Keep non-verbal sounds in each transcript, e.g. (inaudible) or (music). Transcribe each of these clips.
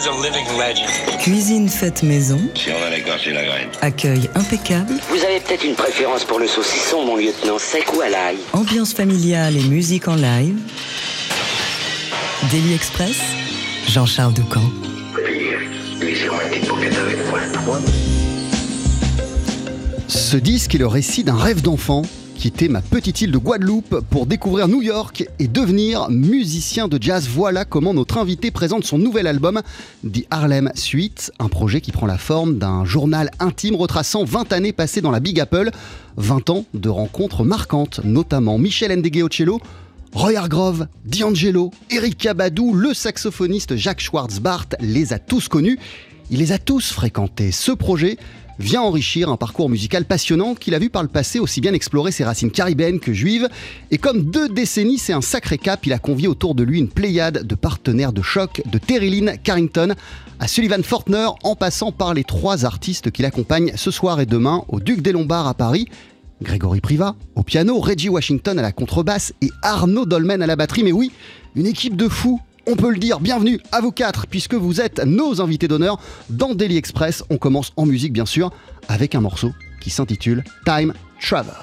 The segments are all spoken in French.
is a living legend. Cuisine faite maison. Si on va l'écorcher la graine. Accueil impeccable. Vous avez peut-être une préférence pour le saucisson, mon lieutenant, sec ou à l'ail? Ambiance familiale et musique en live. Daily Express. Jean-Charles Doucan. Ce disque est le récit d'un rêve d'enfant quitter ma petite île de Guadeloupe pour découvrir New York et devenir musicien de jazz. Voilà comment notre invité présente son nouvel album, The Harlem Suite, un projet qui prend la forme d'un journal intime retraçant 20 années passées dans la Big Apple, 20 ans de rencontres marquantes, notamment Michel Ndegeocello, Roy Hargrove, D'Angelo, Eric Cabadou, le saxophoniste Jacques Schwartzbart les a tous connus. Il les a tous fréquentés. Ce projet vient enrichir un parcours musical passionnant qu'il a vu par le passé aussi bien explorer ses racines caribéennes que juives. Et comme deux décennies, c'est un sacré cap, il a convié autour de lui une pléiade de partenaires de choc, de Terry Lynn Carrington à Sullivan Fortner, en passant par les trois artistes qui l'accompagnent ce soir et demain au Duc des Lombards à Paris. Grégory Priva au piano, Reggie Washington à la contrebasse et Arnaud Dolmen à la batterie. Mais oui, une équipe de fous on peut le dire, bienvenue à vous quatre, puisque vous êtes nos invités d'honneur dans Daily Express. On commence en musique, bien sûr, avec un morceau qui s'intitule Time Travel.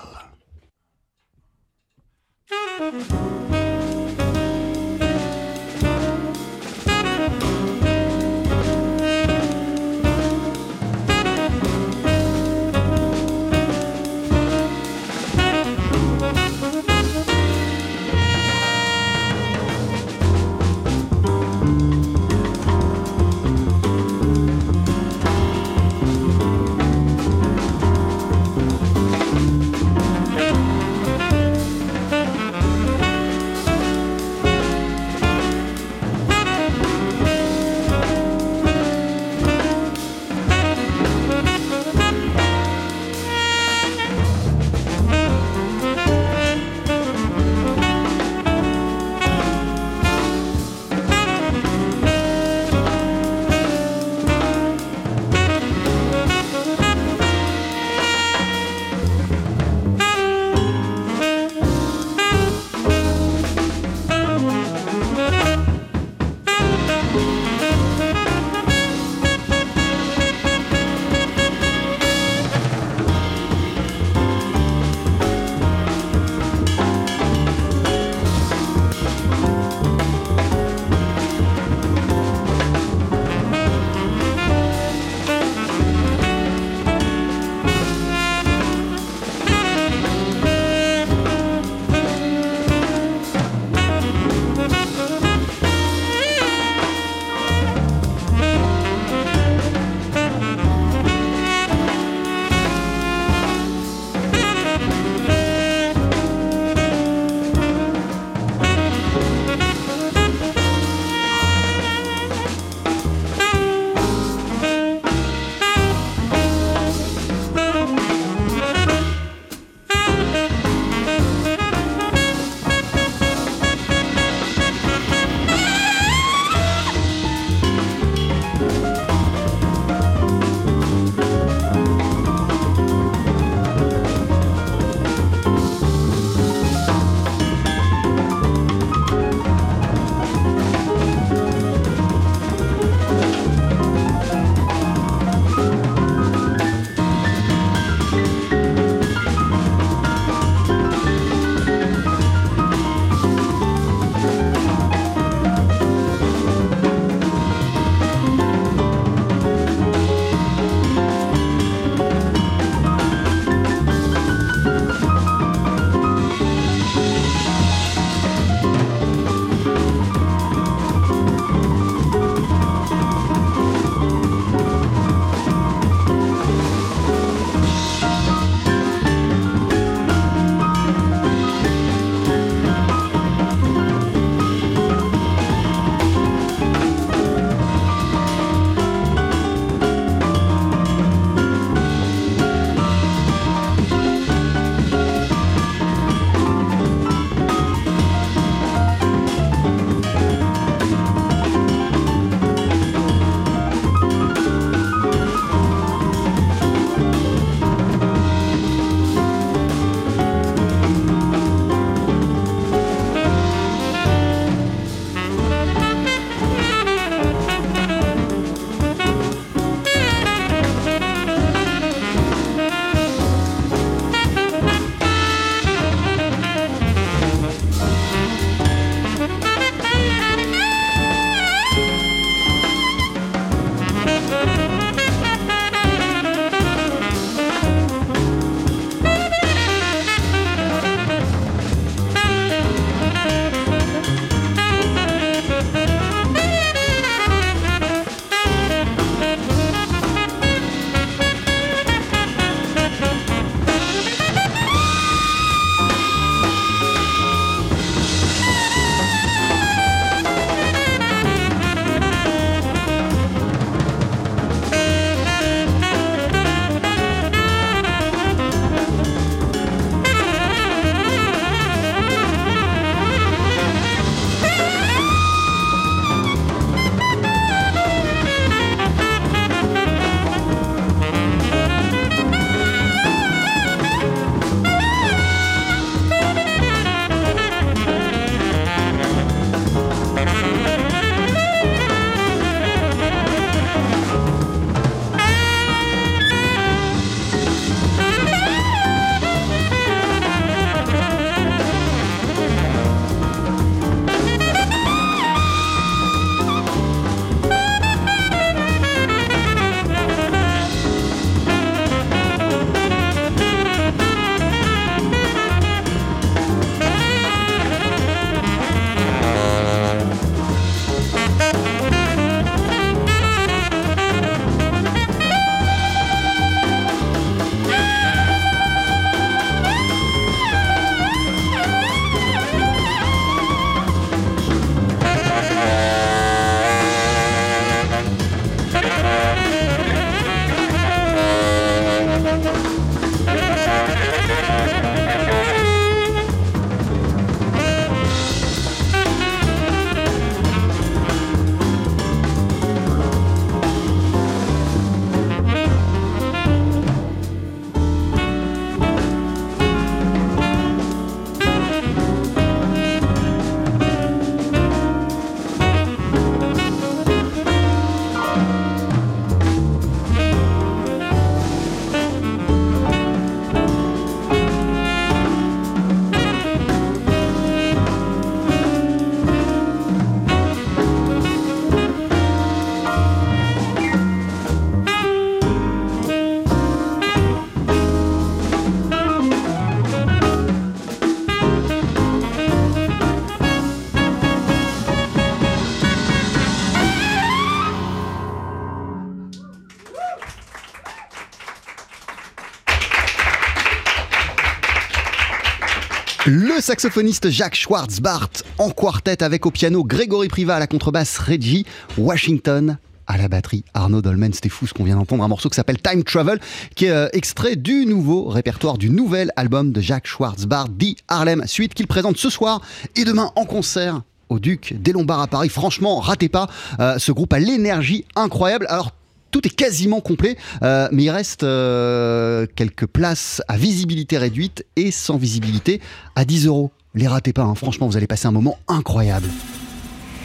Saxophoniste Jacques Schwartzbart en quartet avec au piano Grégory Priva à la contrebasse Reggie Washington à la batterie Arnaud Dolmen. C'était fou ce qu'on vient d'entendre, un morceau qui s'appelle Time Travel, qui est euh, extrait du nouveau répertoire du nouvel album de Jacques Schwartzbart, dit Harlem Suite, qu'il présente ce soir et demain en concert au Duc des Lombards à Paris. Franchement, ratez pas, euh, ce groupe a l'énergie incroyable. Alors tout est quasiment complet, euh, mais il reste quelques places à visibilité réduite et sans visibilité à 10 euros. Les ratez pas, hein. franchement, vous allez passer un moment incroyable.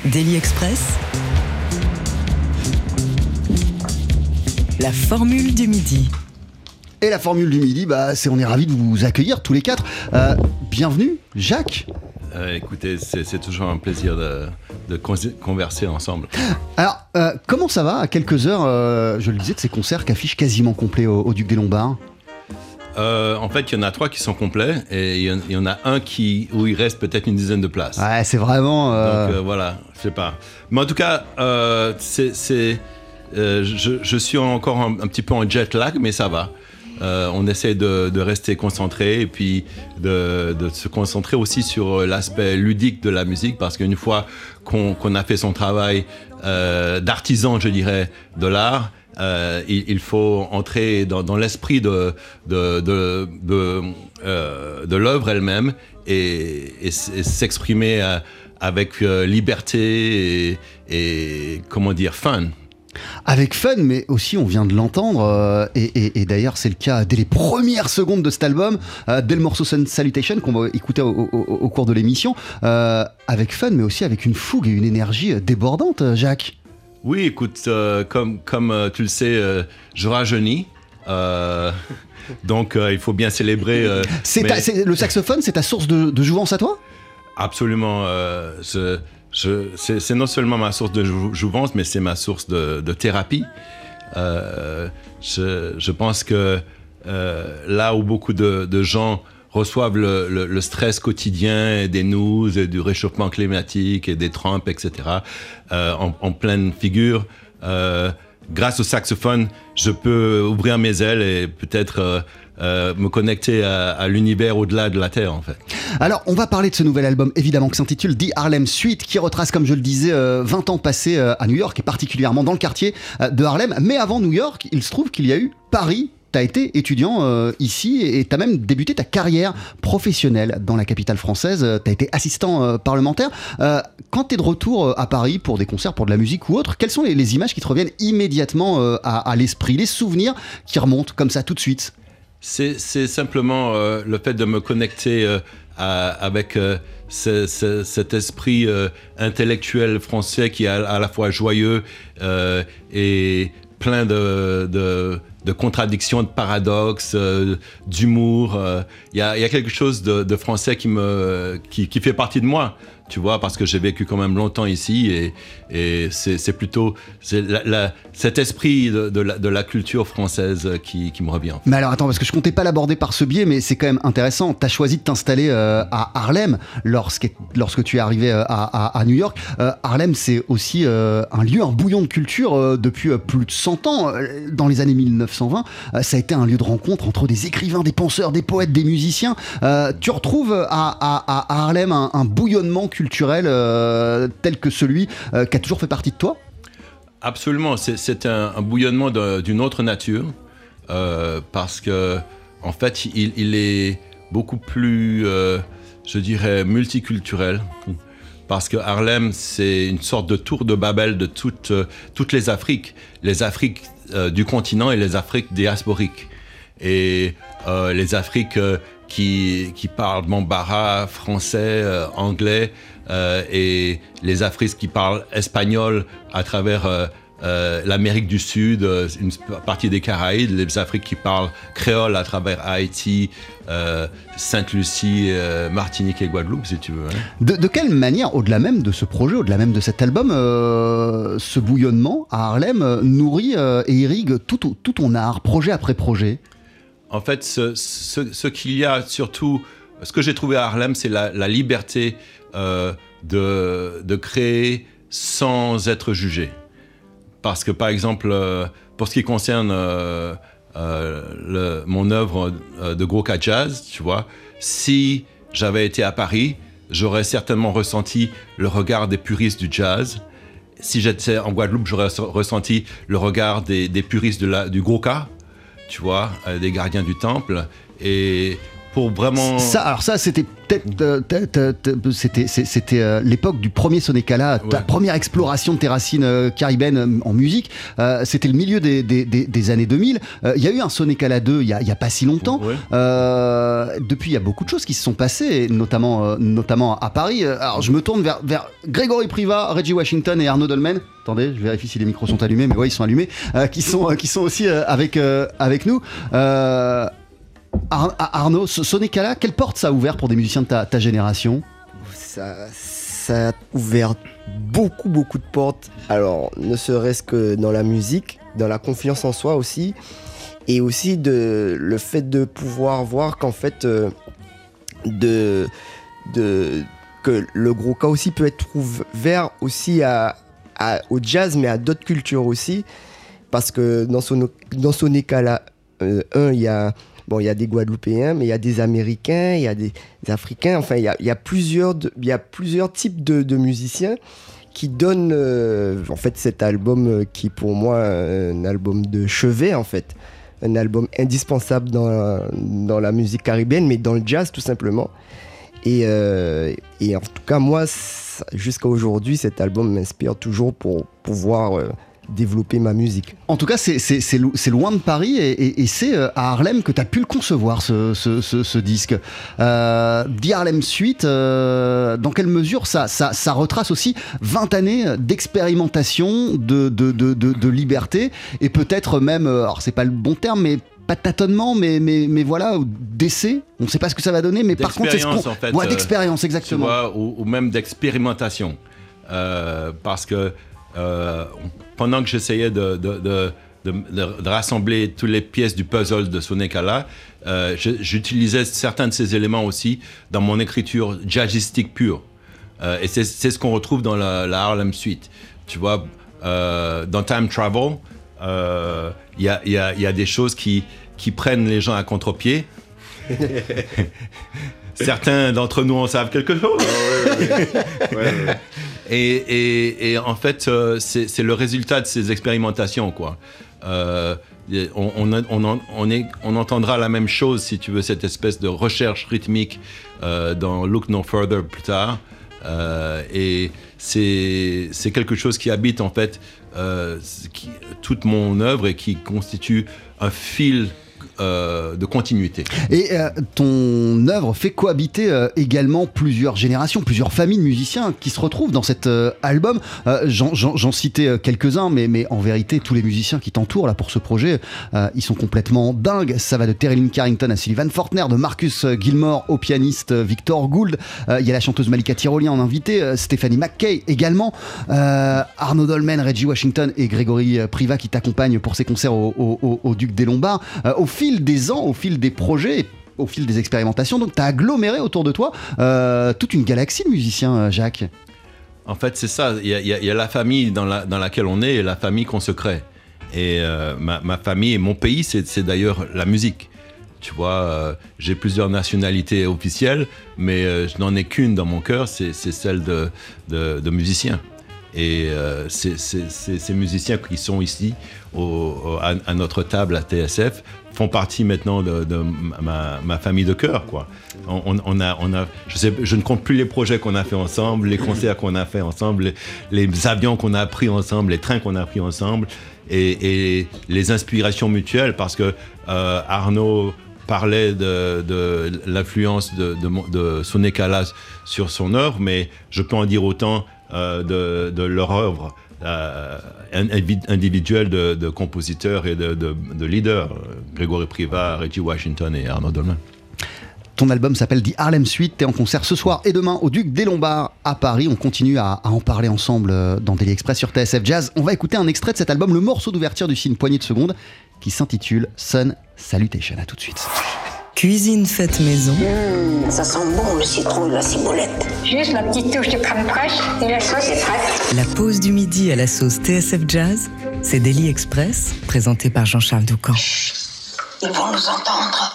Daily Express. La formule du midi. Et la formule du midi, bah, c'est on est ravis de vous accueillir tous les quatre. Euh, bienvenue, Jacques. Euh, écoutez, c'est toujours un plaisir de, converser ensemble. Alors, euh, comment ça va? À quelques heures, je le disais, de ces concerts qui affichent quasiment complet au, Duc des Lombards en fait, il y en a trois qui sont complets et il y en, a un qui, où il reste peut-être une dizaine de places. Ouais, c'est vraiment. Donc voilà, je sais pas. Mais en tout cas, c'est euh, je, suis encore un, petit peu en jet lag, mais ça va. Euh, on essaie de, rester concentré et puis de, se concentrer aussi sur l'aspect ludique de la musique parce qu'une fois qu'on a fait son travail euh, d'artisan, je dirais, de l'art, il, faut entrer dans, l'esprit de, de, l'œuvre elle-même et, s'exprimer avec liberté et, comment dire, fun avec fun, mais aussi on vient de l'entendre, euh, et, d'ailleurs c'est le cas dès les premières secondes de cet album, euh, dès le morceau Sun Salutation qu'on va écouter au, cours de l'émission, euh, avec fun, mais aussi avec une fougue et une énergie débordante, Jacques. Oui, écoute, comme, comme tu le sais, je rajeunis. (laughs) donc il faut bien célébrer. le saxophone, c'est ta source de, de jouvence à toi? Absolument. Je, c'est non seulement ma source de jouvence, mais c'est ma source de, thérapie. Euh, je, pense que euh, là où beaucoup de, gens reçoivent le, stress quotidien des news, du réchauffement climatique et des Trump, etc., euh, en, en, pleine figure, grâce au saxophone, je peux ouvrir mes ailes et peut-être euh, me connecter à, l'univers au-delà de la Terre, en fait. Alors, on va parler de ce nouvel album, évidemment, qui s'intitule The Harlem Suite, qui retrace, comme je le disais, 20 euh, ans passés euh, à New York, et particulièrement dans le quartier de Harlem. Mais avant New York, il se trouve qu'il y a eu Paris, tu as été étudiant ici et tu as même débuté ta carrière professionnelle dans la capitale française. tu as été assistant parlementaire. quand tu es de retour à Paris pour des concerts, pour de la musique ou autre, quelles sont les, images qui te reviennent immédiatement à l'esprit, les souvenirs qui remontent comme ça tout de suite? C'est simplement euh, le fait de me connecter euh, avec euh, cet esprit intellectuel français qui est à, la fois joyeux et plein de, contradictions, de paradoxes, d'humour. Il y, a quelque chose de, français qui, me, qui, fait partie de moi tu vois, parce que j'ai vécu quand même longtemps ici et, c'est plutôt cet esprit de, la, culture française qui, me revient. Mais alors attends, parce que je comptais pas l'aborder par ce biais, mais c'est quand même intéressant. Tu as choisi de t'installer euh, à Harlem lorsque, lorsque tu es arrivé euh, à, New York. Euh, Harlem, c'est aussi un lieu, un bouillon de culture depuis plus de 100 ans. Dans les années 1920, ça a été un lieu de rencontre entre des écrivains, des penseurs, des poètes, des musiciens. tu retrouves à, Harlem un, un bouillonnement culturel culturel euh, tel que celui euh, qui a toujours fait partie de toi? Absolument, c'est un, bouillonnement d'une autre nature euh, parce que en fait il, est beaucoup plus, je dirais, multiculturel. Parce que Harlem, c'est une sorte de tour de Babel de toutes, toutes les Afriques, les Afriques du continent et les Afriques diasporiques. Et les Afriques qui, parlent bambara, français, anglais, euh, et les Afriques qui parlent espagnol à travers euh, euh, l'Amérique du Sud, une partie des Caraïbes, les Afriques qui parlent créole à travers Haïti, Sainte-Lucie, Martinique et Guadeloupe, si tu veux. Hein. De, quelle manière, au-delà même de ce projet, au-delà même de cet album, ce bouillonnement à Harlem nourrit et irrigue tout, ton art, projet après projet? En fait, ce, qu'il y a surtout, ce que j'ai trouvé à Harlem, c'est la, liberté euh, de, créer sans être jugé. Parce que par exemple, euh, pour ce qui concerne euh, mon œuvre de Groka Jazz, tu vois, si j'avais été à Paris, j'aurais certainement ressenti le regard des puristes du jazz. Si j'étais en Guadeloupe, j'aurais ressenti le regard des, puristes du gros tu vois, euh, des gardiens du temple. Et pour vraiment. Ça, alors ça, c'était peut-être, euh, c'était, c'était euh, l'époque du premier Sonekala, ta première exploration de tes racines euh, caribéennes en musique. c'était le milieu des, des, des, années 2000. Il y a eu un Sonekala 2 il y a, y a, pas si longtemps. depuis, il y a beaucoup de choses qui se sont passées, notamment, notamment à Paris. Alors, je me tourne vers, vers Grégory Priva, Reggie Washington et Arnaud Dolmen. Attendez, je vérifie si les micros sont allumés, mais oui, ils sont allumés, qui sont qui sont aussi avec avec nous. Arnaud, Sonicala, quelle porte ça a ouvert pour des musiciens de ta, génération? Ça, a ouvert beaucoup, beaucoup de portes. Alors, ne serait-ce que dans la musique, dans la confiance en soi aussi, et aussi de, le fait de pouvoir voir qu'en fait, euh, de, que le gros cas aussi peut être ouvert aussi au jazz, mais à d'autres cultures aussi. Parce que dans son, dans euh, il y a Bon, il y a des Guadeloupéens, mais il y a des Américains, il y a des, Africains. Enfin, il y a, plusieurs, types de, musiciens qui donnent euh, en fait cet album euh, qui pour moi un album de chevet en fait un album indispensable dans, la musique caribéenne mais dans le jazz tout simplement et, euh, et en tout cas moi jusqu'à aujourd'hui cet album m'inspire toujours pour pouvoir développer ma musique. En tout cas, c'est loin de Paris et, c'est euh, à Harlem que tu as pu le concevoir, ce, disque. Euh, The Harlem Suite, euh, dans quelle mesure ça, ça, retrace aussi 20 années d'expérimentation, de, de, liberté et peut-être même, alors c'est pas le bon terme, mais pas de tâtonnement, mais, mais, mais voilà, d'essai. On ne sait pas ce que ça va donner, mais par contre, c'est ce qu'on. En fait, d'expérience, exactement. ou, même d'expérimentation. parce que pendant que j'essayais de, de, rassembler toutes les pièces du puzzle de Sonekala, euh, j'utilisais certains de ces éléments aussi dans mon écriture jazzistique pure. Euh, et c'est ce qu'on retrouve dans la, Harlem Suite. Tu vois, euh, dans Time Travel, il y a, y, a, des choses qui, qui prennent les gens à contre-pied. (laughs) Certains d'entre nous en savent quelque chose. Ah et, en fait, euh, c'est le résultat de ces expérimentations, quoi. Euh, on, entendra la même chose, si tu veux, cette espèce de recherche rythmique euh, dans Look No Further plus tard. et c'est quelque chose qui habite en fait toute mon œuvre et qui constitue un fil euh, de continuité. Et euh, ton œuvre fait cohabiter euh, également plusieurs générations, plusieurs familles de musiciens qui se retrouvent dans cet album. J'en citais quelques-uns, mais, mais en vérité, tous les musiciens qui t'entourent là pour ce projet, ils sont complètement dingues. Ça va de Terry Carrington à Sullivan Fortner, de Marcus Gilmore au pianiste Victor Gould. Il y a la chanteuse Malika Tyrolien en invité, Stéphanie McKay également, Arnaud Dolmen, Reggie Washington et Grégory Priva qui t'accompagnent pour ces concerts au, Duc des Lombards. Fil des ans, au fil des projets, au fil des expérimentations. Donc, tu as aggloméré autour de toi euh, toute une galaxie de musiciens, euh, Jacques. En fait, c'est ça. Il y, a la famille dans, laquelle on est et la famille qu'on se crée. Et euh, ma, famille et mon pays, c'est d'ailleurs la musique. Tu vois, j'ai plusieurs nationalités officielles, mais je n'en ai qu'une dans mon cœur, c'est celle de, de, musicien. Et ces musiciens qui sont ici à, notre table à TSF partie maintenant de, ma, famille de cœur. Quoi. On, a, on a, je, ne compte plus les projets qu'on a fait ensemble, les concerts qu'on a fait ensemble, les, avions qu'on a pris ensemble, les trains qu'on a pris ensemble, et, les inspirations mutuelles, parce que euh, Arnaud parlait de, l'influence de, de, son écalage sur son œuvre, mais je peux en dire autant euh, de, leur œuvre euh, individuel de, compositeurs et de, de, leaders, Grégory Priva, Reggie Washington et Arnaud Dolman. Ton album s'appelle The Harlem Suite. T'es en concert ce soir et demain au Duc des Lombards à Paris. On continue à, en parler ensemble euh, dans Daily Express sur TSF Jazz. On va écouter un extrait de cet album, le morceau d'ouverture du film Poignée de secondes, qui s'intitule Sun Salutation. À tout de suite. Cuisine faite maison. Mmh, ça sent bon le citron et la ciboulette. Juste la petite touche de crème fraîche et la sauce est prête. La pause du midi à la sauce TSF Jazz, c'est Daily Express, présenté par Jean-Charles Doucan. Ils vont nous entendre.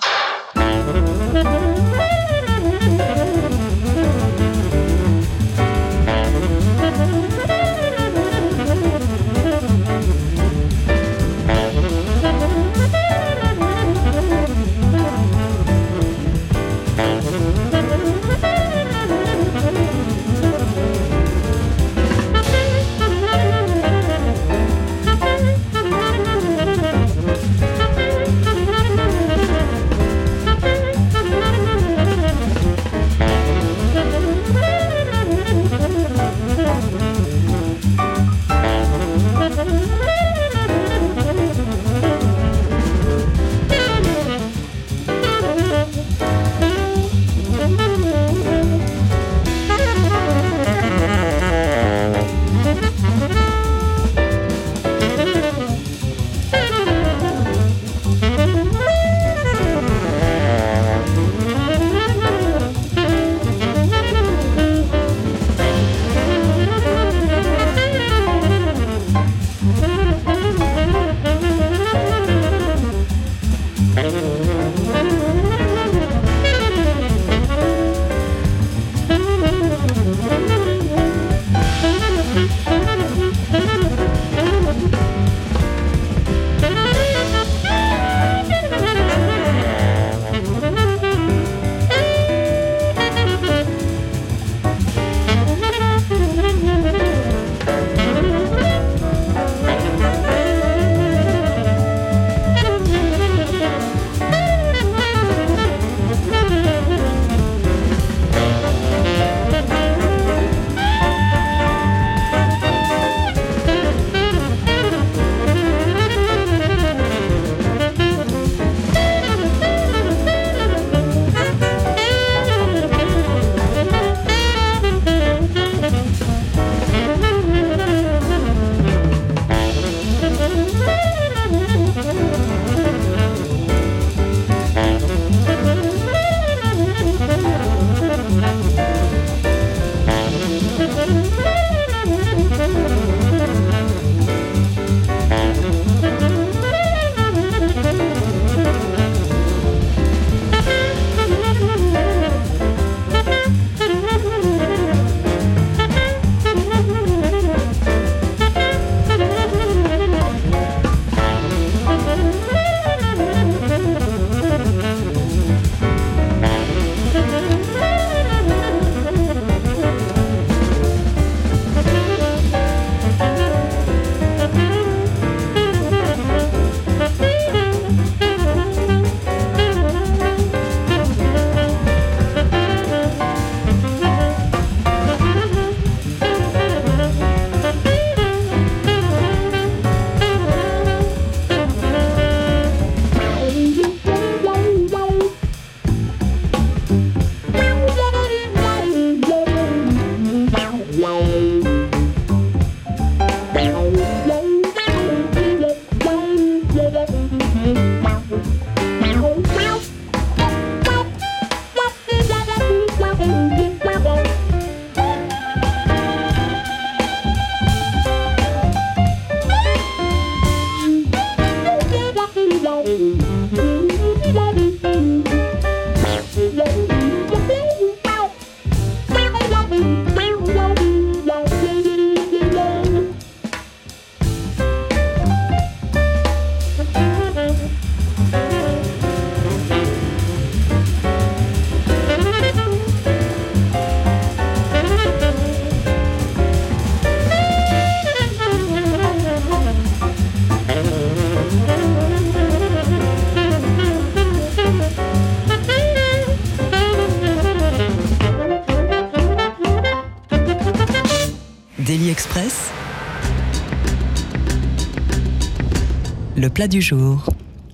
Plat du jour.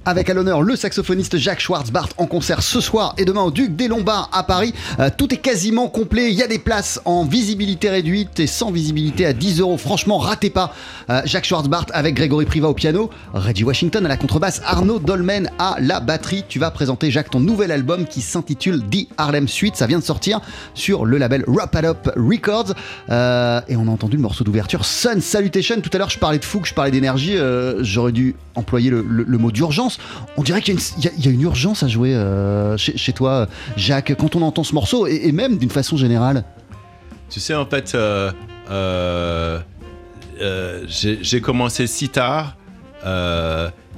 Avec à l'honneur le saxophoniste Jacques Schwartzbart en concert ce soir et demain au Duc des Lombards à Paris. Euh, tout est quasiment complet. Il y a des places en visibilité réduite et sans visibilité à 10 euros. Franchement, ratez pas. Euh, Jacques Schwartzbart avec Grégory Priva au piano, Reggie Washington à la contrebasse, Arnaud Dolmen à la batterie. Tu vas présenter Jacques ton nouvel album qui s'intitule The Harlem Suite. Ça vient de sortir sur le label Wrap It Up Records. Euh, et on a entendu le morceau d'ouverture Sun Salutation. Tout à l'heure, je parlais de fougue, je parlais d'énergie. Euh, J'aurais dû employer le, mot d'urgence. On dirait qu'il y, a une- il y a- il y a une urgence à jouer euh, chez, chez toi, Jacques, quand on entend ce morceau et, et même d'une façon générale. Tu sais, en fait, euh, euh, j'ai commencé si tard.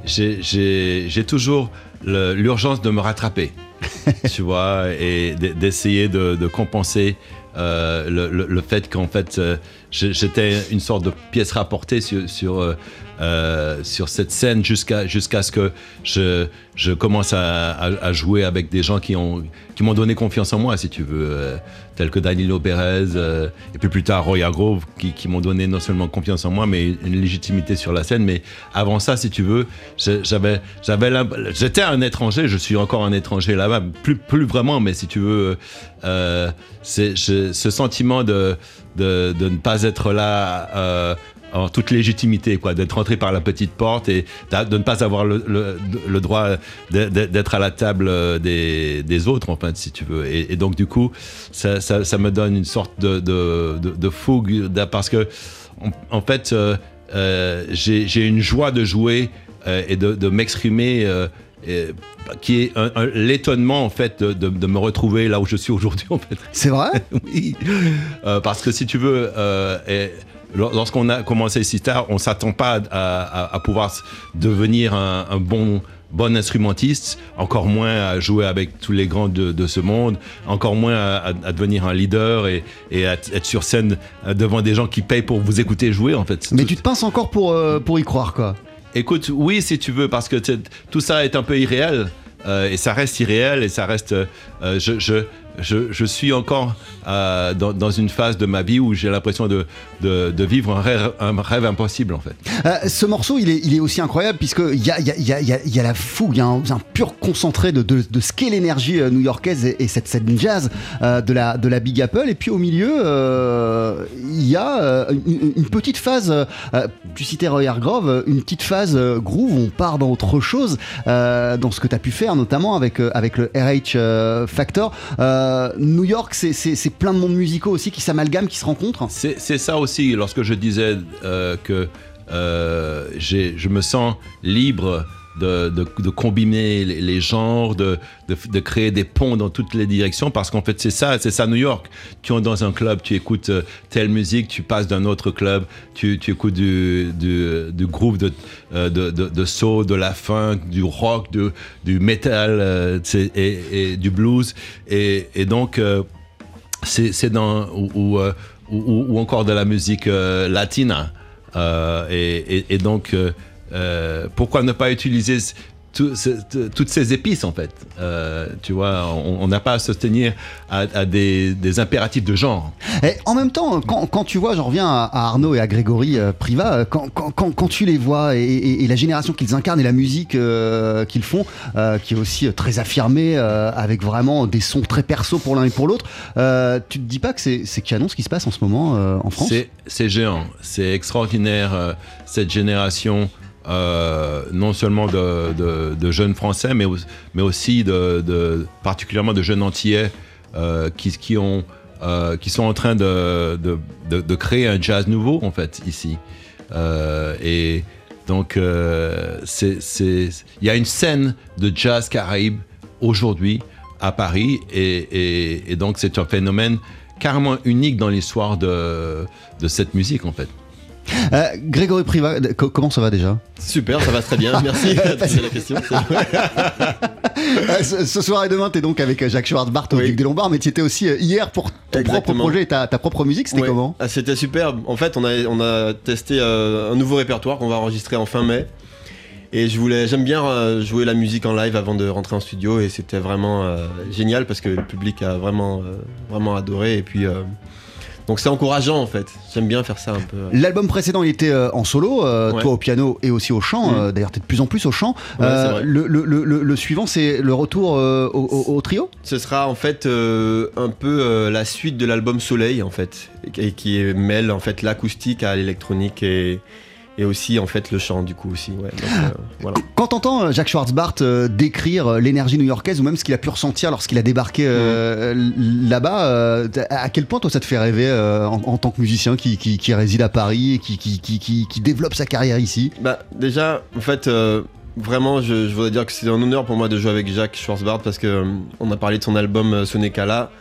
j'ai- toujours l'urgence de me rattraper, (laughs) tu vois, et d'essayer de, de compenser euh, le, le- le fait qu'en fait, euh, j'étais une sorte de pièce rapportée sur, sur, euh, sur cette scène jusqu'à jusqu'à ce que je, je commence à, jouer avec des gens qui ont qui m'ont donné confiance en moi, si tu veux, euh, tels que Danilo Perez euh, et puis plus tard Roy Hargrove, qui, m'ont donné non seulement confiance en moi, mais une légitimité sur la scène. Mais avant ça, si tu veux, j'avais j'avais j'étais un étranger, je suis encore un étranger là-bas, plus plus vraiment, mais si tu veux, euh, c'est ce sentiment de, de ne pas être là. En toute légitimité, quoi, d'être rentré par la petite porte et de ne pas avoir le, le- le droit d'être à la table euh, des, des autres, en fait, si tu veux. Et, et donc, du coup, ça, ça- ça me donne une sorte de, de, de- de fougue, parce que, en, en fait, euh, euh, j'ai une joie de jouer euh, et de, de m'exprimer. et- qui est l'étonnement en fait de, de- de me retrouver là où je suis aujourd'hui en fait C'est vrai? (laughs) Oui, Euh, parce que si tu veux, euh, et lorsqu'on a commencé si tard, on s'attend pas à, à- à pouvoir devenir un, un bon bon instrumentiste, encore moins à jouer avec tous les grands de, de ce monde, encore moins à, devenir un leader et, et à être sur scène euh, devant des gens qui payent pour vous écouter jouer en fait. Mais Tout- tu te pinces encore pour, euh, pour y croire, quoi. Écoute, oui, si tu veux, parce que tout ça est un peu irréel. euh, et ça reste irréel et ça reste. euh, je, je, je, je suis encore dans, dans une phase de ma vie où j'ai l'impression de, de, de vivre un rêve, un rêve impossible, en fait. Euh, ce morceau, il est, il est aussi incroyable puisqu'il y a, il y, a, y, a, y a- il y a la fougue, il y a un, un pur concentré de, de, de ce qu'est l'énergie euh, new-yorkaise et, et cette scène jazz euh, de, la, de la Big Apple. Et puis au milieu, euh, il y a une, une petite phase, euh, tu citais Roy Hargrove, une petite phase groove, on part dans autre chose, euh, dans ce que tu as pu faire notamment avec, avec le RH Factor. Euh, New York, c'est- c'est c'est plein de mondes musicaux aussi qui s'amalgament, qui se rencontrent. C'est c'est ça aussi, lorsque je disais euh, que euh, je me sens libre de, combiner les, genres, de, créer des ponts dans toutes les directions, parce qu'en fait c'est ça, c'est ça New York. Tu es dans un club, tu écoutes euh, telle musique, tu passes d'un autre club, tu, écoutes du, groove de, de, de, la funk, du rock, du, metal et, du blues. Et, donc... c'est dans euh, ou- encore de la musique euh, latine Euh, et, donc euh, pourquoi ne pas utiliser tout toutes ces épices en fait. Euh, tu vois on n'a pas à se tenir à, à des, des impératifs de genre. Et en même temps, quand, quand tu vois, j'en reviens à, à Arnaud et à Grégory euh, Priva, euh, quand, quand, quand, tu les vois et, et- et la génération qu'ils incarnent et la musique euh, qu'ils font, qui est aussi très affirmée, avec vraiment des sons très perso pour l'un et pour l'autre, tu te dis pas que c'est canon ce qui se passe en ce moment en France? C'est- géant, c'est extraordinaire cette génération, euh, non seulement de, jeunes Français, mais, mais aussi de, particulièrement de jeunes Antillais euh, qui, qui, ont, euh, qui sont en train de, créer un jazz nouveau en fait ici. Et donc il y a une scène de jazz caraïbe aujourd'hui à Paris et, et- et donc c'est un phénomène carrément unique dans l'histoire de, de cette musique en fait. Euh, Grégory Priva, co- comment ça va déjà? Super, ça va très bien, merci (laughs) de poser la question. Euh, ce, ce soir et demain, tu es donc avec euh, Jacques Schwartzbart au Oui. Duc des Lombards, mais tu étais aussi hier pour ton propre projet et ta, ta propre musique, c'était comment? Ah, C'était super. En fait, on a, on a testé euh, un nouveau répertoire qu'on va enregistrer en fin mai. Et je voulais, j'aime bien jouer la musique en live avant de rentrer en studio et c'était vraiment euh, génial parce que le public a vraiment, vraiment adoré. Et puis, Donc c'est encourageant en fait. J'aime bien faire ça un peu. L'album précédent, il était euh, en solo, euh, Ouais. toi au piano et aussi au chant. Mm. euh, D'ailleurs, t'es de plus en plus au chant. Ouais, Euh, le, le- le- le- le suivant, c'est le retour au, au- au trio Ce sera en fait un peu la suite de l'album Soleil en fait, et qui mêle en fait l'acoustique à l'électronique et, et aussi en fait le chant du coup aussi. Ouais, donc, euh, (coughs) voilà. Quand t'entends euh, Jacques Schwartzbart euh, décrire euh, l'énergie new-yorkaise ou même ce qu'il a pu ressentir lorsqu'il a débarqué euh, l- là-bas, à quel point toi ça te fait rêver en, en tant que musicien qui, qui- qui réside à Paris et qui, qui- développe sa carrière ici? Bah déjà en fait vraiment je, je voudrais dire que c'est un honneur pour moi de jouer avec Jacques Schwarzbart parce que euh, on a parlé de son album euh, Sonekala.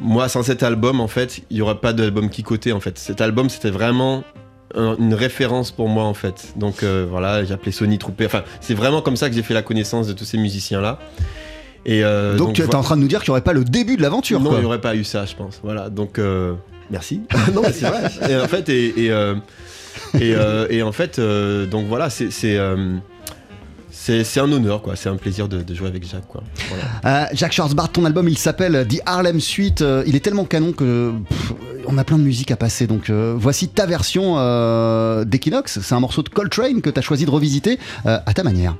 Moi sans cet album en fait il y aurait pas d'album qui côté en fait. Cet album c'était vraiment une référence pour moi en fait. Donc euh, voilà, j'ai appelé Sony Troupé. Enfin, c'est vraiment comme ça que j'ai fait la connaissance de tous ces musiciens là. Et euh, Donc, tu es en train de nous dire qu'il n'y aurait pas le début de l'aventure Non, il n'y aurait pas eu ça, je pense. Voilà, donc euh, merci. (laughs) non, mais c'est vrai. (laughs) Et en fait, et, et, et, et en fait, donc voilà, c'est c'est un honneur, quoi. C'est un plaisir de, de jouer avec Jacques, quoi. Voilà. Euh, Jacques Schwarzbart, ton album il s'appelle The Harlem Suite. Il est tellement canon que pff, on a plein de musique à passer. Donc euh, voici ta version euh, d'Equinox. C'est un morceau de Coltrane que tu as choisi de revisiter euh, à ta manière.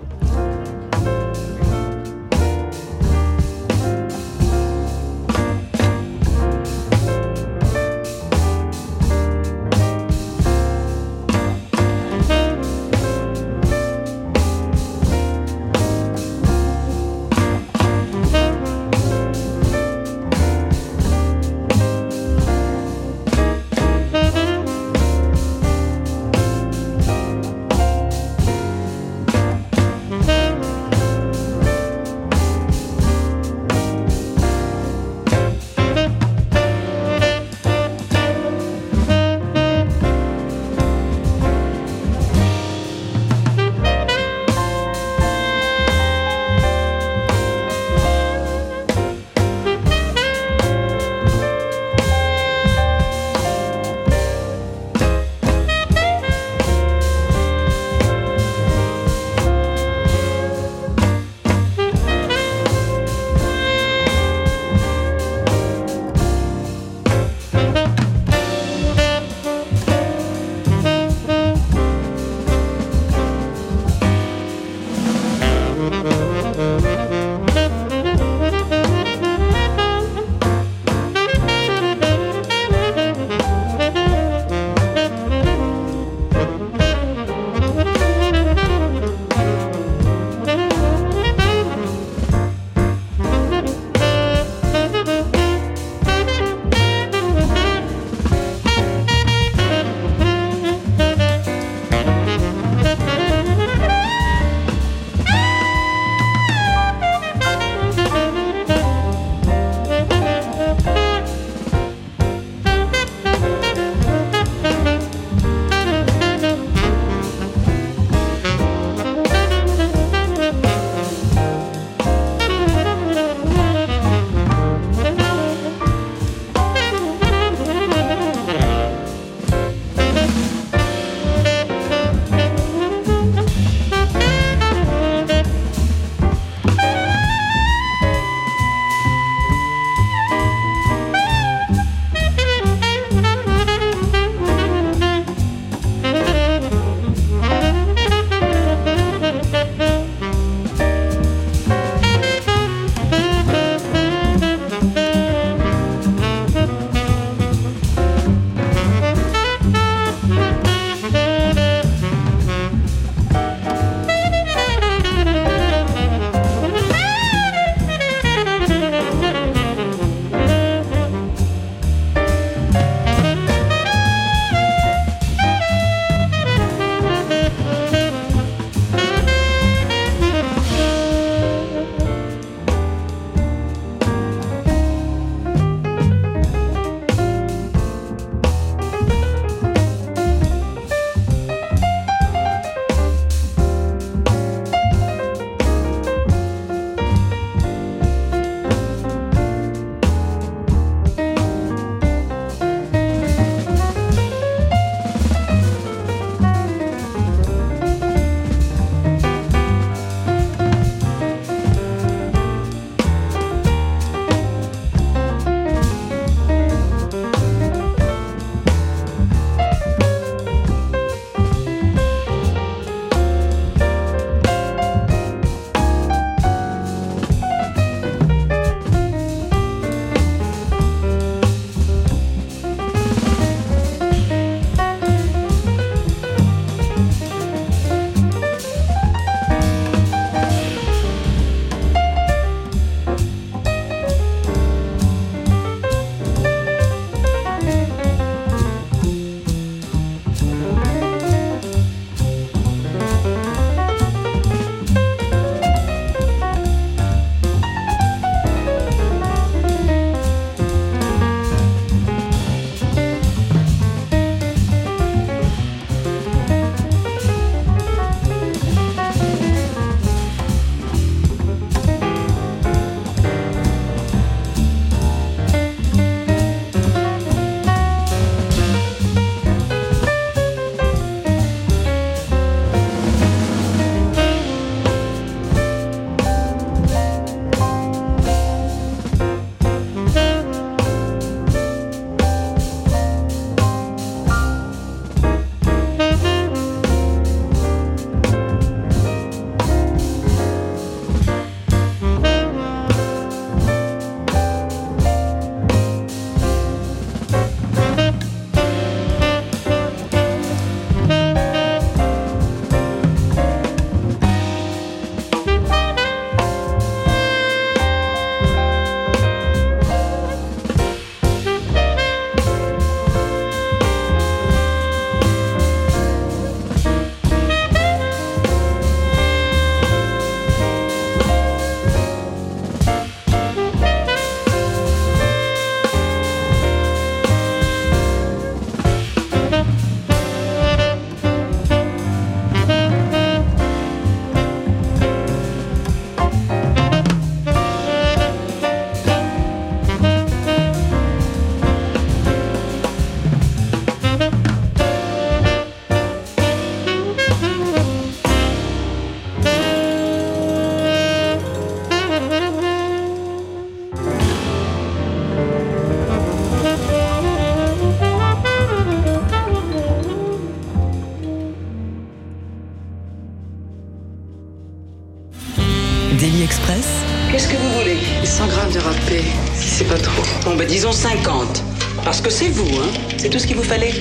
Daily Express. Qu'est-ce que vous voulez? 100 grammes de râpé, si c'est pas trop. Bon, ben disons 50. Parce que c'est vous, hein C'est tout ce qu'il vous fallait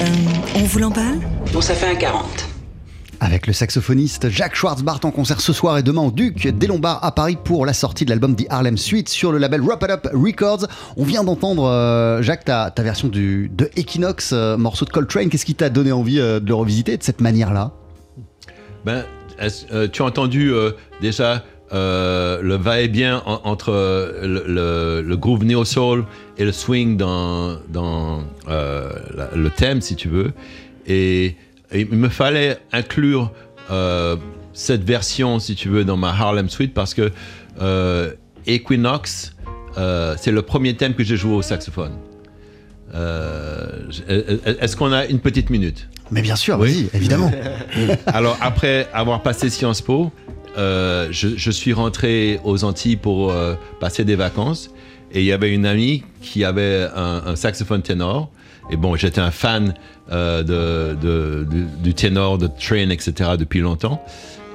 euh, On vous l'emballe? Bon, ça fait un 40. Avec le saxophoniste Jacques Schwartzbart en concert ce soir et demain au Duc des Lombards à Paris pour la sortie de l'album The Harlem Suite sur le label Wrap It Up Records. On vient d'entendre, euh, Jacques, ta, ta, version du, de Equinox, euh, morceau de Coltrane. Qu'est-ce qui t'a donné envie de le revisiter de cette manière-là? Ben, tu as entendu déjà euh, le va-et-bien en- entre le, le- le groove neo-soul et le swing dans, dans euh, la- le thème, si tu veux. Et, et il me fallait inclure euh, cette version, si tu veux, dans ma Harlem Suite parce que Equinox, c'est le premier thème que j'ai joué au saxophone. Est-ce qu'on a une petite minute? Mais bien sûr, Oui. évidemment. (laughs) alors, après avoir passé Sciences Po, euh, je, suis rentré aux Antilles pour euh, passer des vacances. Et il y avait une amie qui avait un, saxophone ténor. Et bon, j'étais un fan euh, du- ténor, de Train, etc. depuis longtemps.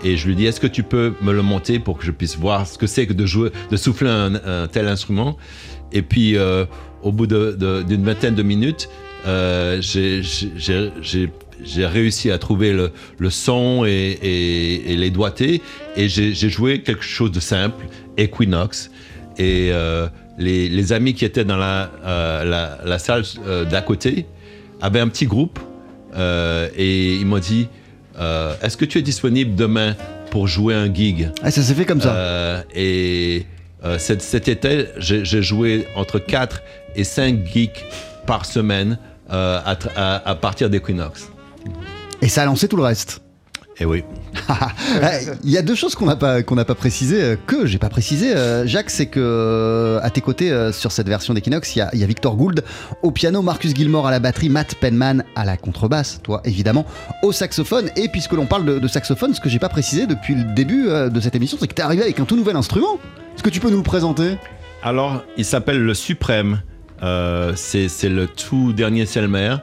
Et je lui dis, est-ce que tu peux me le monter pour que je puisse voir ce que c'est que de jouer, de souffler un, un tel instrument? Et puis, au bout d'une vingtaine de minutes, j'ai- j'ai réussi à trouver le, le son et, et- et les doigtés. Et j'ai joué quelque chose de simple, Equinox. Et euh, les, les amis qui étaient dans la, euh, la, la salle euh, d'à côté avaient un petit groupe. euh, et ils m'ont dit, euh, est-ce que tu es disponible demain pour jouer un gig? Ah, ça s'est fait comme ça. euh, et euh, cet, cet été, j'ai joué entre 4 et 5 geeks par semaine euh, à- à partir d'Equinox. Et ça a lancé tout le reste. Et oui. (laughs) Il y a deux choses qu'on n'a pas qu'on n'a pas précisé, euh, que j'ai pas précisé, euh, Jacques, c'est que euh, à tes côtés sur cette version d'Equinox, il y a, il y a Victor Gould au piano, Marcus Gilmore à la batterie, Matt Penman à la contrebasse, toi évidemment au saxophone. Et puisque l'on parle de, de saxophone, ce que j'ai pas précisé depuis le début de cette émission, c'est que t'es arrivé avec un tout nouvel instrument. Est-ce que tu peux nous le présenter? Alors, il s'appelle le Suprême. Euh, c'est c'est le tout dernier Selmer.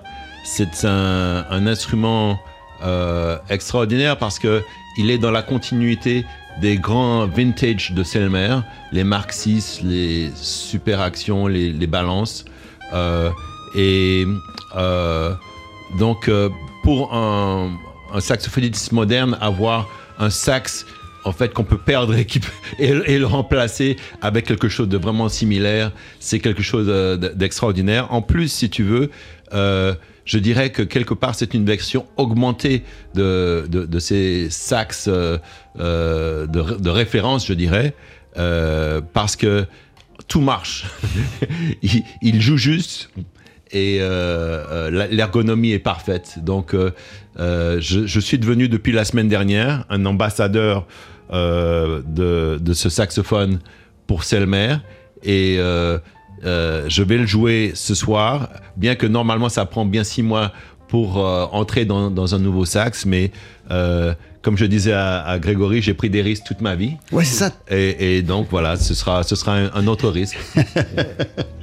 C'est un, un instrument euh, extraordinaire parce que il est dans la continuité des grands vintage de Selmer, les Mark VI, les Super Actions, les, les balances. Euh, et euh, donc, euh, pour un, un saxophoniste moderne, avoir un sax en fait qu'on peut perdre (laughs) et, qui et, et le remplacer avec quelque chose de vraiment similaire, c'est quelque chose euh, d'extraordinaire. En plus, si tu veux, euh, je dirais que quelque part c'est une version augmentée de, de, ces sax euh, euh, de, ré- de référence, je dirais, euh, parce que tout marche. (laughs) il, il joue juste et l'ergonomie est parfaite. Donc, je, je suis devenu depuis la semaine dernière un ambassadeur de, de ce saxophone pour Selmer et euh, je vais le jouer ce soir, bien que normalement ça prend bien six mois pour euh, entrer dans, dans un nouveau sax, mais euh, comme je disais à, à Grégory, j'ai pris des risques toute ma vie. Ouais, c'est ça. Et, et donc voilà, ce sera, ce sera un, un autre risque. (laughs)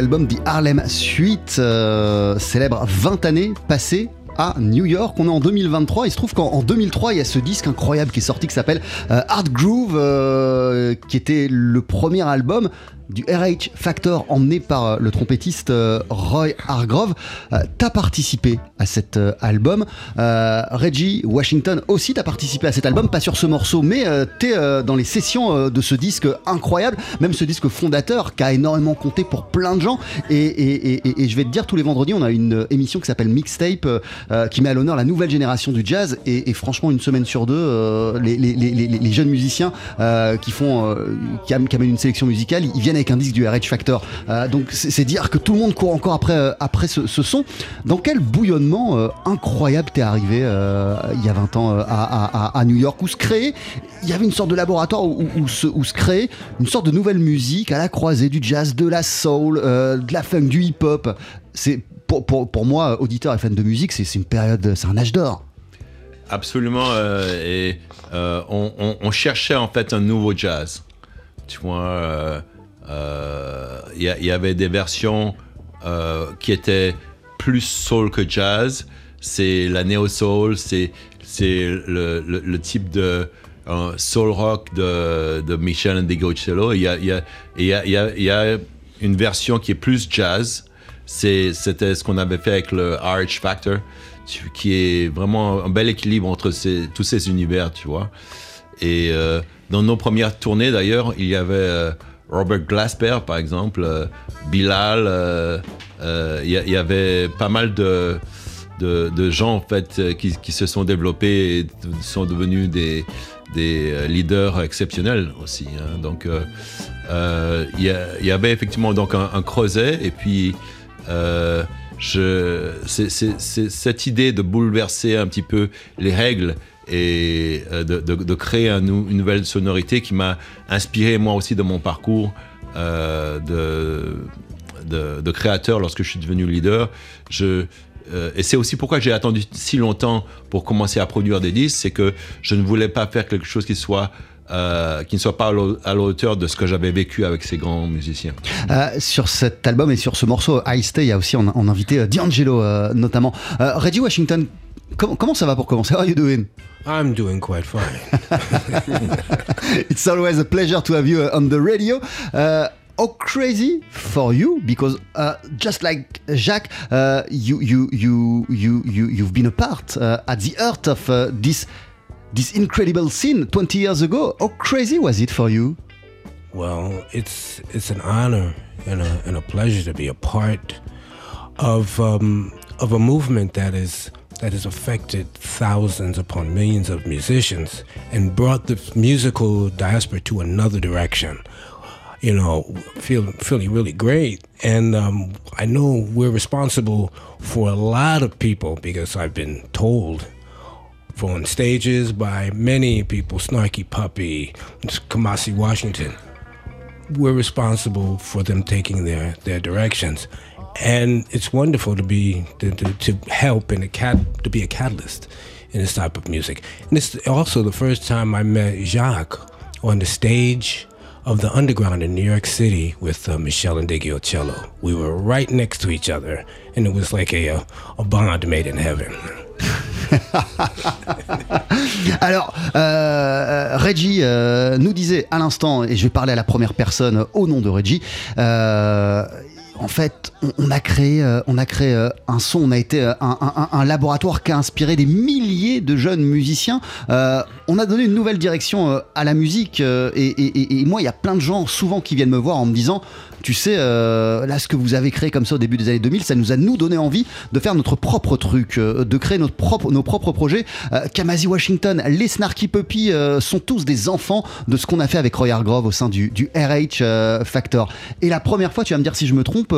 Jacques, ton nouvel album The Harlem Suite euh, célèbre 20 années passées à New York. On est en 2023. Il se trouve qu'en 2003, il y a ce disque incroyable qui est sorti qui s'appelle euh, Hard Groove, euh, qui était le premier album du RH Factor emmené par euh, le trompettiste euh, Roy Hargrove. Euh, t'as participé à cet album. Reggie Washington aussi t'as participé à cet album, pas sur ce morceau, mais t'es dans les sessions de ce disque incroyable, même ce disque fondateur qui a énormément compté pour plein de gens. Et, je vais te dire, tous les vendredis, on a une émission qui s'appelle Mixtape, qui met à l'honneur la nouvelle génération du jazz. Et, franchement, une semaine sur deux, les, jeunes musiciens qui font, qui, amènent une sélection musicale, ils viennent avec un disque du RH Factor. Euh, donc c'est dire que tout le monde court encore après, euh, après ce, son. Dans quel bouillonnement euh, incroyable t'es arrivé il y a 20 ans à, New York où se créait, il y avait une sorte de laboratoire où, se, où créait une sorte de nouvelle musique à la croisée du jazz, de la soul, de la funk, du hip-hop. C'est pour, pour, pour, moi, auditeur et fan de musique, c'est une période, c'est un âge d'or. Absolument. et on, on, cherchait en fait un nouveau jazz. Tu vois, il euh, y, avait des versions euh, qui étaient plus soul que jazz. C'est la neo soul, c'est le, type de soul rock de, de Michel Indegocello. Il y a, y, a, y, y a une version qui est plus jazz. C'était ce qu'on avait fait avec le RH Factor, qui est vraiment un bel équilibre entre tous ces univers, tu vois. Et euh, dans nos premières tournées, d'ailleurs, il y avait Robert Glasper, par exemple, euh, Bilal, il euh, euh, y, avait pas mal de, de, gens en fait qui, qui, se sont développés et sont devenus des, des leaders exceptionnels aussi. Hein. Donc, il y, avait effectivement donc un, creuset et puis je, cette idée de bouleverser un petit peu les règles et euh, de, créer une nouvelle sonorité qui m'a inspiré moi aussi de mon parcours euh, de, créateur lorsque je suis devenu leader. Euh, et c'est aussi pourquoi j'ai attendu si longtemps pour commencer à produire des disques, c'est que je ne voulais pas faire quelque chose qui ne soit pas à la hauteur de ce que j'avais vécu avec ces grands musiciens. sur cet album et sur ce morceau I Stay, il y a aussi on, invité D'Angelo notamment. Reggie Washington, comment ça va pour commencer How are you doing I'm doing quite fine. (laughs) it's always a pleasure to have you uh, on the radio. Uh, how crazy for you because uh, just like Jacques, uh, you you you you you you've been a part uh, at the heart of uh, this this incredible scene 20 years ago. How crazy was it for you? Well, it's it's an honor and a and a pleasure to be a part of um, of a movement that is that has affected thousands upon millions of musicians and brought the musical diaspora to another direction. You know, feel, feeling really great. And um, I know we're responsible for a lot of people because I've been told on stages by many people, Snarky Puppy, Kamasi Washington. We're responsible for them taking their, their directions and it's wonderful to be to, to, to help and a cat to be a catalyst in this type of music. And it's also the first time I met Jacques on the stage of the underground in New York City with uh, Michelle and Cello. We were right next to each other, and it was like a, a, a bond made in heaven. (laughs) Alors, euh, euh, Reggie euh, nous disait à l'instant, et je vais parler à la première personne au nom de Reggie, euh, en fait, on, a créé, euh, on a créé euh, un son, on a été euh, un, laboratoire qui a inspiré des milliers de jeunes musiciens. on a donné une nouvelle direction euh, à la musique euh, et moi, il y a plein de gens souvent qui viennent me voir en me disant, tu sais, euh, là, ce que vous avez créé comme ça au début des années 2000, ça nous a nous donné envie de faire notre propre truc, euh, de créer notre propre, nos propres projets. Euh, Kamasi Washington, les Snarky Puppy euh, sont tous des enfants de ce qu'on a fait avec Roy Hargrove au sein du, du RH Factor. Et la première fois, tu vas me dire si je me trompe,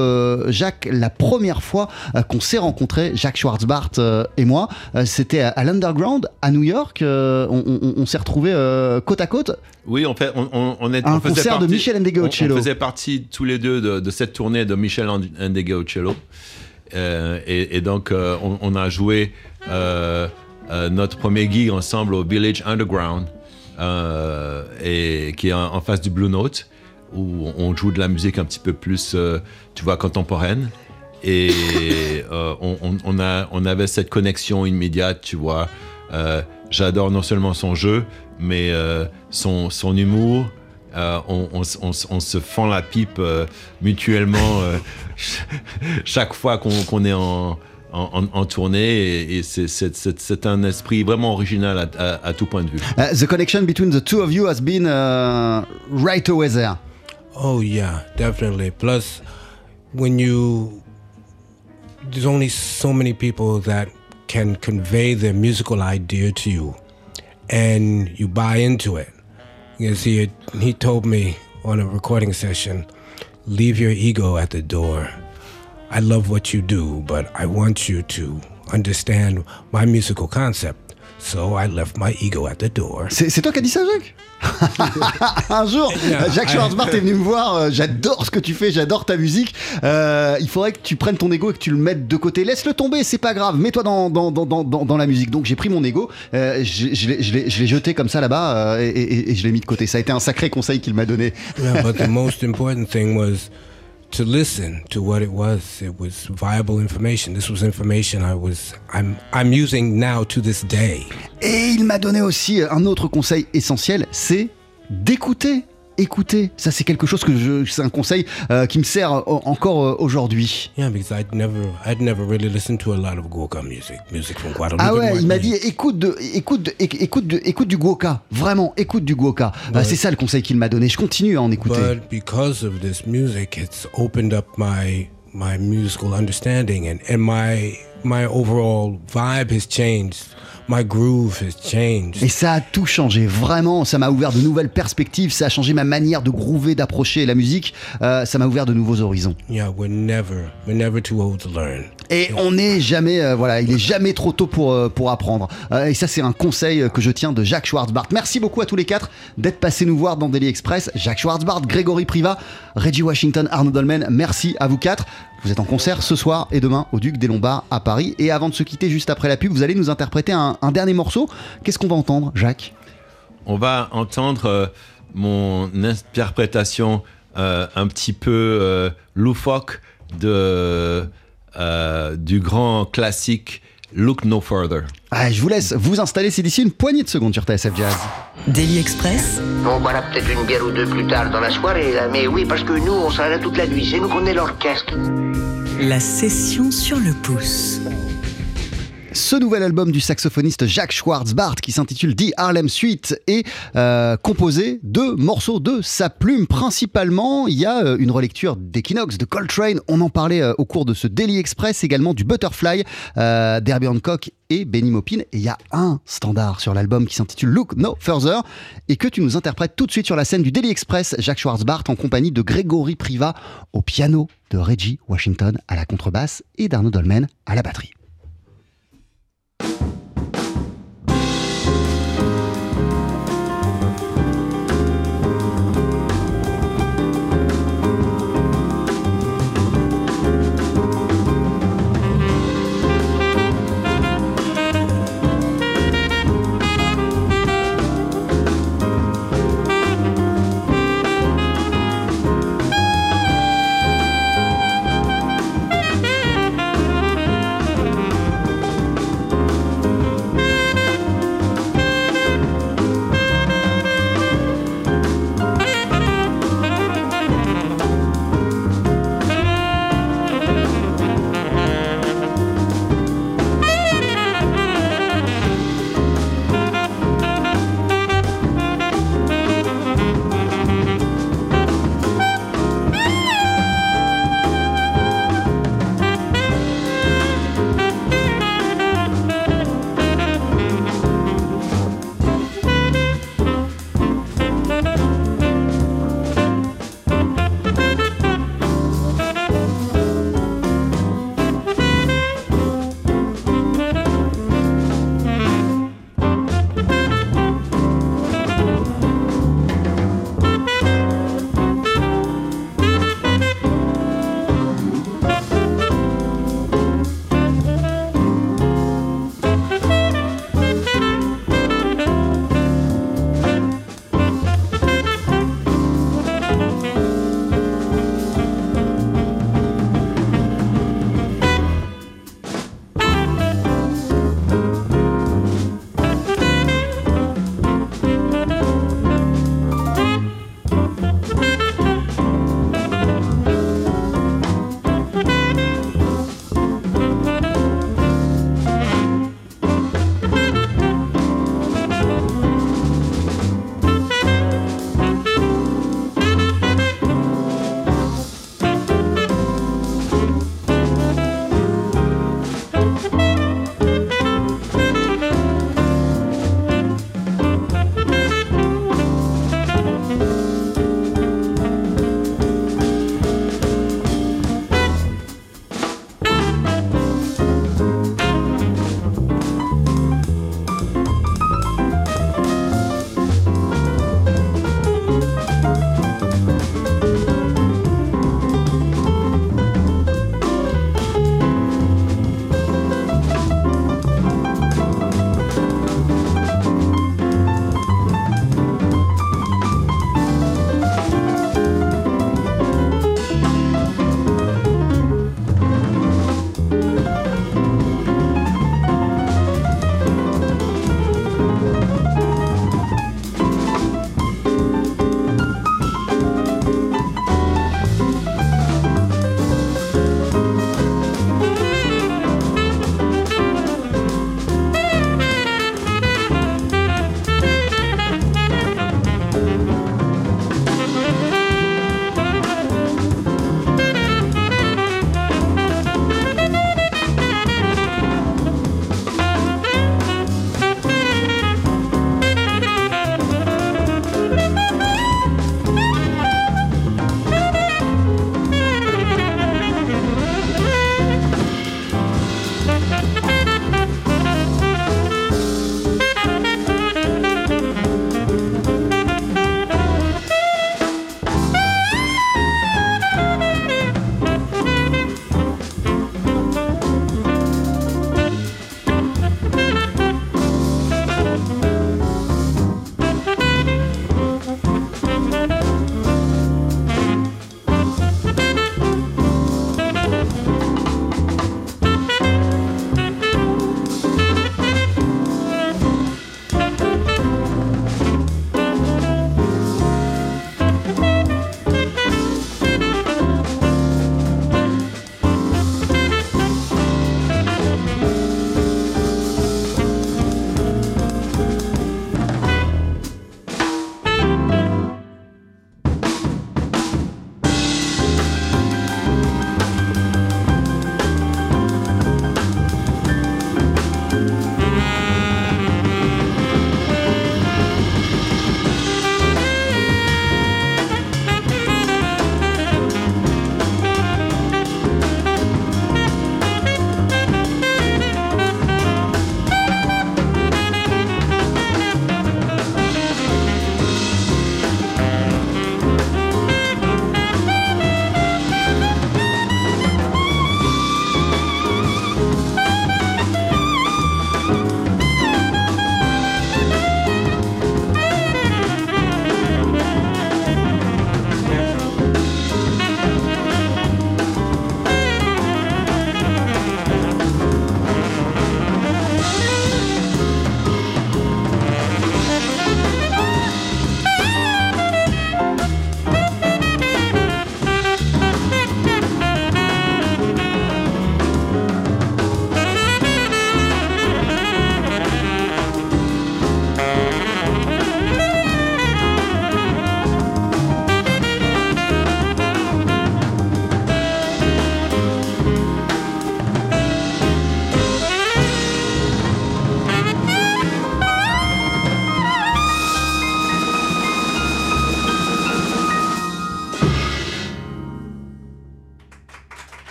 Jacques, la première fois qu'on s'est rencontrés, Jacques Schwartzbart euh, et moi, c'était à, à l'Underground à New York. on on- on s'est retrouvés côte à côte. Oui, en fait, on, on, on est, Un on faisait concert de Michel. On, on faisait partie tous les deux de, cette tournée de Michel Ndegeocello. Euh, et, et donc, euh, on, a joué euh, notre premier gig ensemble au Village Underground, et, qui est en, face du Blue Note, où on joue de la musique un petit peu plus, tu vois, contemporaine. Et on, on- a, on avait cette connexion immédiate, tu vois. J'adore non seulement son jeu, mais son, son humour. Euh, on, on s- on se fend la pipe euh, mutuellement euh, (laughs) chaque fois qu'on est en, en, tournée. Et, et c'est- un esprit vraiment original à, à- à tout point de vue. Uh, the connection between the two of you has been uh, right away there. Oh yeah, definitely. Plus, when you there's only so many people that can convey their musical idea to you, and you buy into it. Because he had, he told me on a recording session, leave your ego at the door. I love what you do, but I want you to understand my musical concept. So I left my ego at the door. C'est toi qui as dit ça, Jacques (laughs) Un jour, Yeah, Jacques Schwarzbart est venu me voir. euh, j'adore ce que tu fais, j'adore ta musique. Euh, il faudrait que tu prennes ton ego et que tu le mettes de côté. Laisse-le tomber, c'est pas grave. Mets-toi dans, dans, dans, dans, dans- dans la musique. Donc j'ai pris mon ego, euh, je, je l'ai- je l'ai je l'ai jeté comme ça là-bas euh, et, et- et je l'ai mis de côté. Ça a été un sacré conseil qu'il m'a donné. Yeah, but the most important thing was to listen to what it was. It was viable information. This was information I was I'm I'm using now to this day. Et il m'a donné aussi un autre conseil essentiel, c'est d'écouter. Écouter, ça c'est quelque chose que je, c'est un conseil euh, qui me sert euh, encore euh, aujourd'hui. Yeah, because I'd never I'd never really listened to a lot of Gorka music, music from Guadeloupe. Ah ouais, il m'a dit écoute de, écoute, de- éc- écoute, de- écoute du Guoka, vraiment, écoute du Guoka. Euh, Ouais. c'est ça le conseil qu'il m'a donné. Je continue à en écouter. But because of this music, it's opened up my my musical understanding and, and my my overall vibe has changed. My groove has changed. Et ça a tout changé, vraiment. Ça m'a ouvert de nouvelles perspectives. Ça a changé ma manière de groover, d'approcher la musique. Euh, ça m'a ouvert de nouveaux horizons. Yeah, we're never we're never too old to learn. Et on n'est jamais, euh, voilà, il est jamais trop tôt pour, euh, pour apprendre. Euh, et ça, c'est un conseil que je tiens de Jacques Schwartzbart. Merci beaucoup à tous les quatre d'être passés nous voir dans Daily Express. Jacques Schwartzbart, Grégory Priva, Reggie Washington, Arnaud Dolmen. Merci à vous quatre. Vous êtes en concert ce soir et demain au Duc des Lombards à Paris. Et avant de se quitter, juste après la pub, vous allez nous interpréter un, dernier morceau. Qu'est-ce qu'on va entendre, Jacques? On va entendre mon interprétation un petit peu loufoque de, euh, du grand classique Look No Further. Ah, Je vous laisse vous installer. C'est d'ici une poignée de secondes sur TSF Jazz. Daily Express, On boira peut-être une bière ou deux plus tard dans la soirée, là, mais oui, parce que nous, on sera là toute la nuit. C'est nous qu'on est l'orchestre. la session sur le pouce. Ce nouvel album du saxophoniste Jacques Schwartzbart qui s'intitule The Harlem Suite est euh, composé de morceaux de sa plume principalement. Il y a euh, une relecture d'Equinox, de Coltrane, on en parlait euh, au cours de ce Daily Express, également du Butterfly euh, d'Herbie Hancock et Benny Maupin. Et il y a un standard sur l'album qui s'intitule Look No Further et que tu nous interprètes tout de suite sur la scène du Daily Express, Jacques Schwartzbart en compagnie de Grégory Priva au piano, de Reggie Washington à la contrebasse et d'Arnaud Dolmen à la batterie.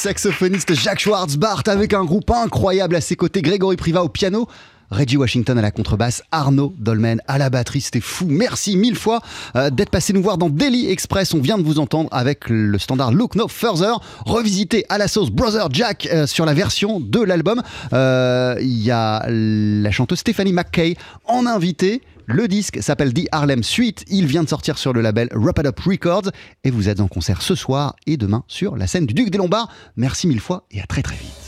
Saxophoniste Jacques Schwartzbart avec un groupe incroyable à ses côtés, Grégory Priva au piano. Reggie Washington à la contrebasse, Arnaud Dolmen à la batterie, c'était fou. Merci mille fois euh, d'être passé nous voir dans Daily Express. On vient de vous entendre avec le standard Look No Further, revisité à la sauce Brother Jack euh, sur la version de l'album. Euh, Il y a la chanteuse Stephanie McKay en invité. Le disque s'appelle The Harlem Suite. Il vient de sortir sur le label Wrap It Up Records. Et vous êtes en concert ce soir et demain sur la scène du Duc des Lombards. Merci mille fois et à très très vite.